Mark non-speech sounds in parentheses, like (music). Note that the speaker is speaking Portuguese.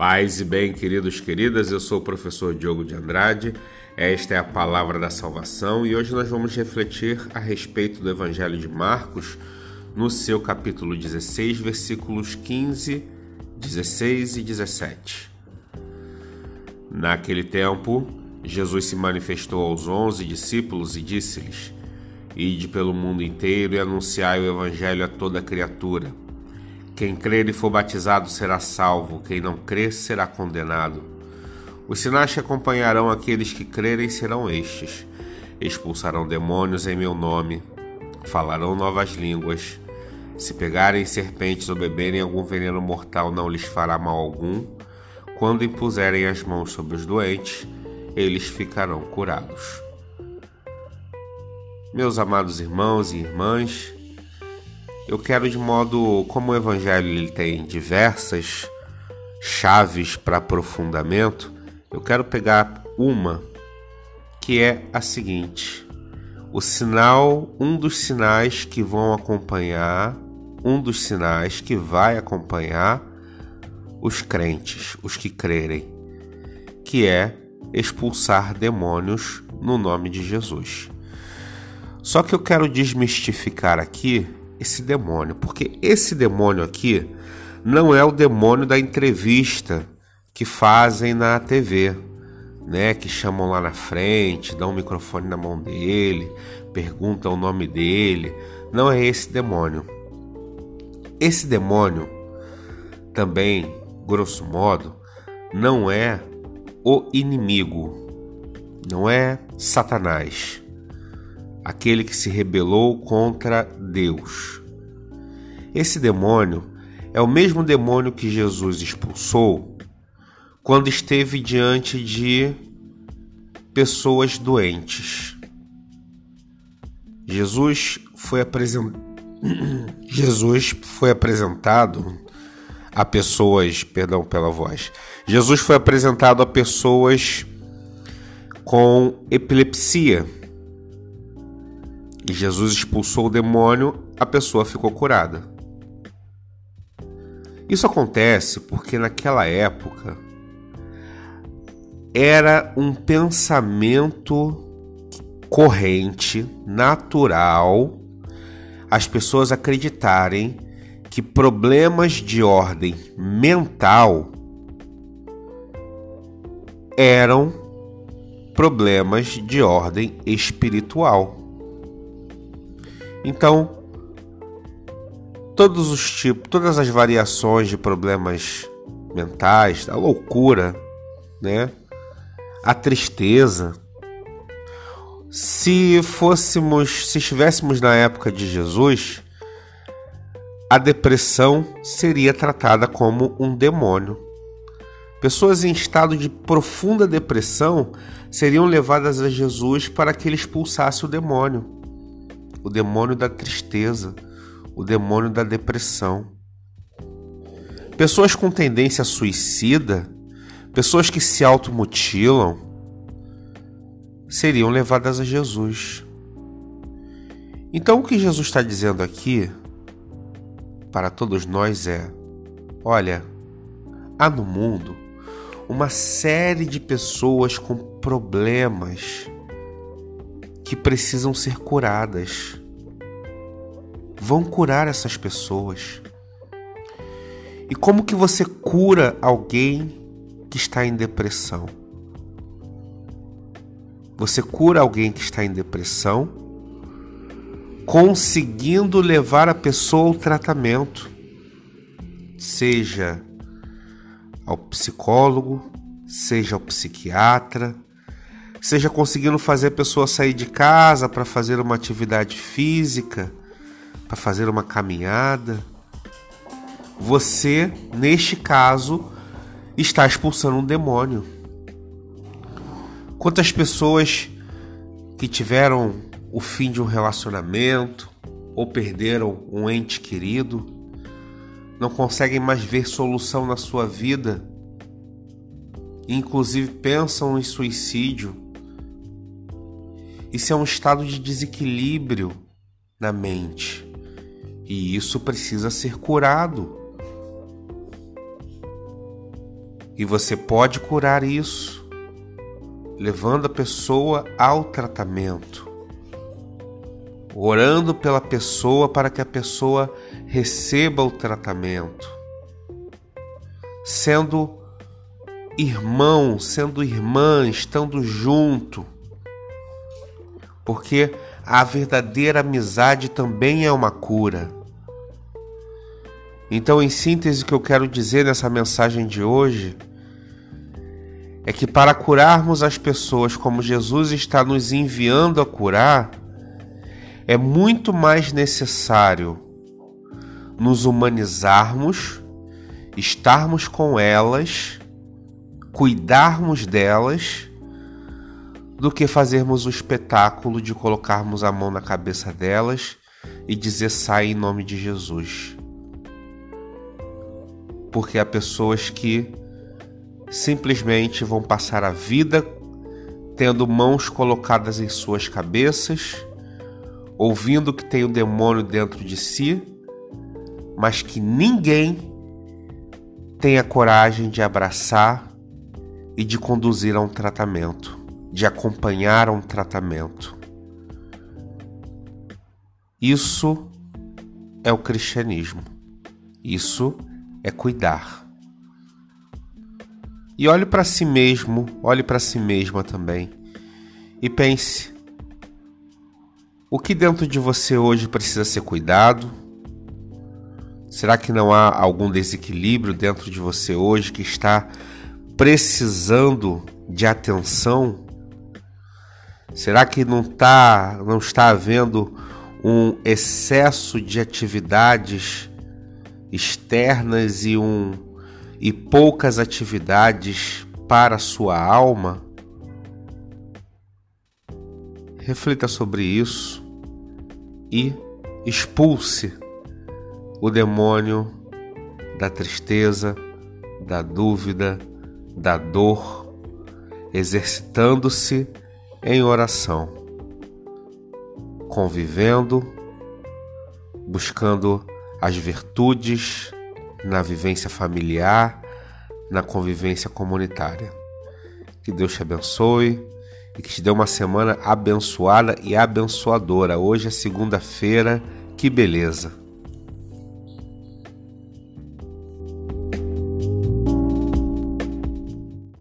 Paz e bem, queridos, queridas, eu sou o professor Diogo de Andrade. Esta é a palavra da salvação e hoje nós vamos refletir a respeito do Evangelho de Marcos, no seu capítulo 16, versículos 15, 16 e 17. Naquele tempo, Jesus se manifestou aos onze discípulos e disse-lhes: Ide pelo mundo inteiro e anunciai o Evangelho a toda criatura. Quem crer e for batizado será salvo, quem não crer será condenado. Os sinais que acompanharão aqueles que crerem serão estes: expulsarão demônios em meu nome, falarão novas línguas. Se pegarem serpentes ou beberem algum veneno mortal, não lhes fará mal algum. Quando impuserem as mãos sobre os doentes, eles ficarão curados. Meus amados irmãos e irmãs, eu quero de modo como o evangelho ele tem diversas chaves para aprofundamento, eu quero pegar uma que é a seguinte: o sinal, um dos sinais que vão acompanhar, um dos sinais que vai acompanhar os crentes, os que crerem, que é expulsar demônios no nome de Jesus. Só que eu quero desmistificar aqui esse demônio, porque esse demônio aqui não é o demônio da entrevista que fazem na TV, né? Que chamam lá na frente, dão o um microfone na mão dele, perguntam o nome dele. Não é esse demônio. Esse demônio também, grosso modo, não é o inimigo, não é Satanás aquele que se rebelou contra Deus. Esse demônio é o mesmo demônio que Jesus expulsou quando esteve diante de pessoas doentes. Jesus foi, apresen... (coughs) Jesus foi apresentado a pessoas, perdão pela voz. Jesus foi apresentado a pessoas com epilepsia e Jesus expulsou o demônio, a pessoa ficou curada. Isso acontece porque naquela época era um pensamento corrente, natural, as pessoas acreditarem que problemas de ordem mental eram problemas de ordem espiritual. Então, todos os tipos, todas as variações de problemas mentais, a loucura, né? A tristeza. Se fôssemos, se estivéssemos na época de Jesus, a depressão seria tratada como um demônio. Pessoas em estado de profunda depressão seriam levadas a Jesus para que ele expulsasse o demônio o demônio da tristeza, o demônio da depressão. Pessoas com tendência suicida, pessoas que se automutilam, seriam levadas a Jesus. Então o que Jesus está dizendo aqui para todos nós é: olha, há no mundo uma série de pessoas com problemas que precisam ser curadas. Vão curar essas pessoas. E como que você cura alguém que está em depressão? Você cura alguém que está em depressão conseguindo levar a pessoa ao tratamento, seja ao psicólogo, seja ao psiquiatra, seja conseguindo fazer a pessoa sair de casa para fazer uma atividade física, para fazer uma caminhada. Você, neste caso, está expulsando um demônio. Quantas pessoas que tiveram o fim de um relacionamento ou perderam um ente querido não conseguem mais ver solução na sua vida, inclusive pensam em suicídio isso é um estado de desequilíbrio na mente. E isso precisa ser curado. E você pode curar isso, levando a pessoa ao tratamento, orando pela pessoa para que a pessoa receba o tratamento, sendo irmão, sendo irmã, estando junto, porque a verdadeira amizade também é uma cura. Então, em síntese, o que eu quero dizer nessa mensagem de hoje é que para curarmos as pessoas como Jesus está nos enviando a curar, é muito mais necessário nos humanizarmos, estarmos com elas, cuidarmos delas, do que fazermos o espetáculo de colocarmos a mão na cabeça delas e dizer sai em nome de Jesus. Porque há pessoas que simplesmente vão passar a vida tendo mãos colocadas em suas cabeças, ouvindo que tem o um demônio dentro de si, mas que ninguém tem a coragem de abraçar e de conduzir a um tratamento, de acompanhar um tratamento. Isso é o cristianismo. Isso é cuidar. E olhe para si mesmo, olhe para si mesma também. E pense: o que dentro de você hoje precisa ser cuidado? Será que não há algum desequilíbrio dentro de você hoje que está precisando de atenção? Será que não tá, não está havendo um excesso de atividades externas e um e poucas atividades para a sua alma? Reflita sobre isso e expulse o demônio da tristeza, da dúvida, da dor, exercitando-se em oração, convivendo, buscando as virtudes na vivência familiar, na convivência comunitária. Que Deus te abençoe e que te dê uma semana abençoada e abençoadora. Hoje é segunda-feira, que beleza!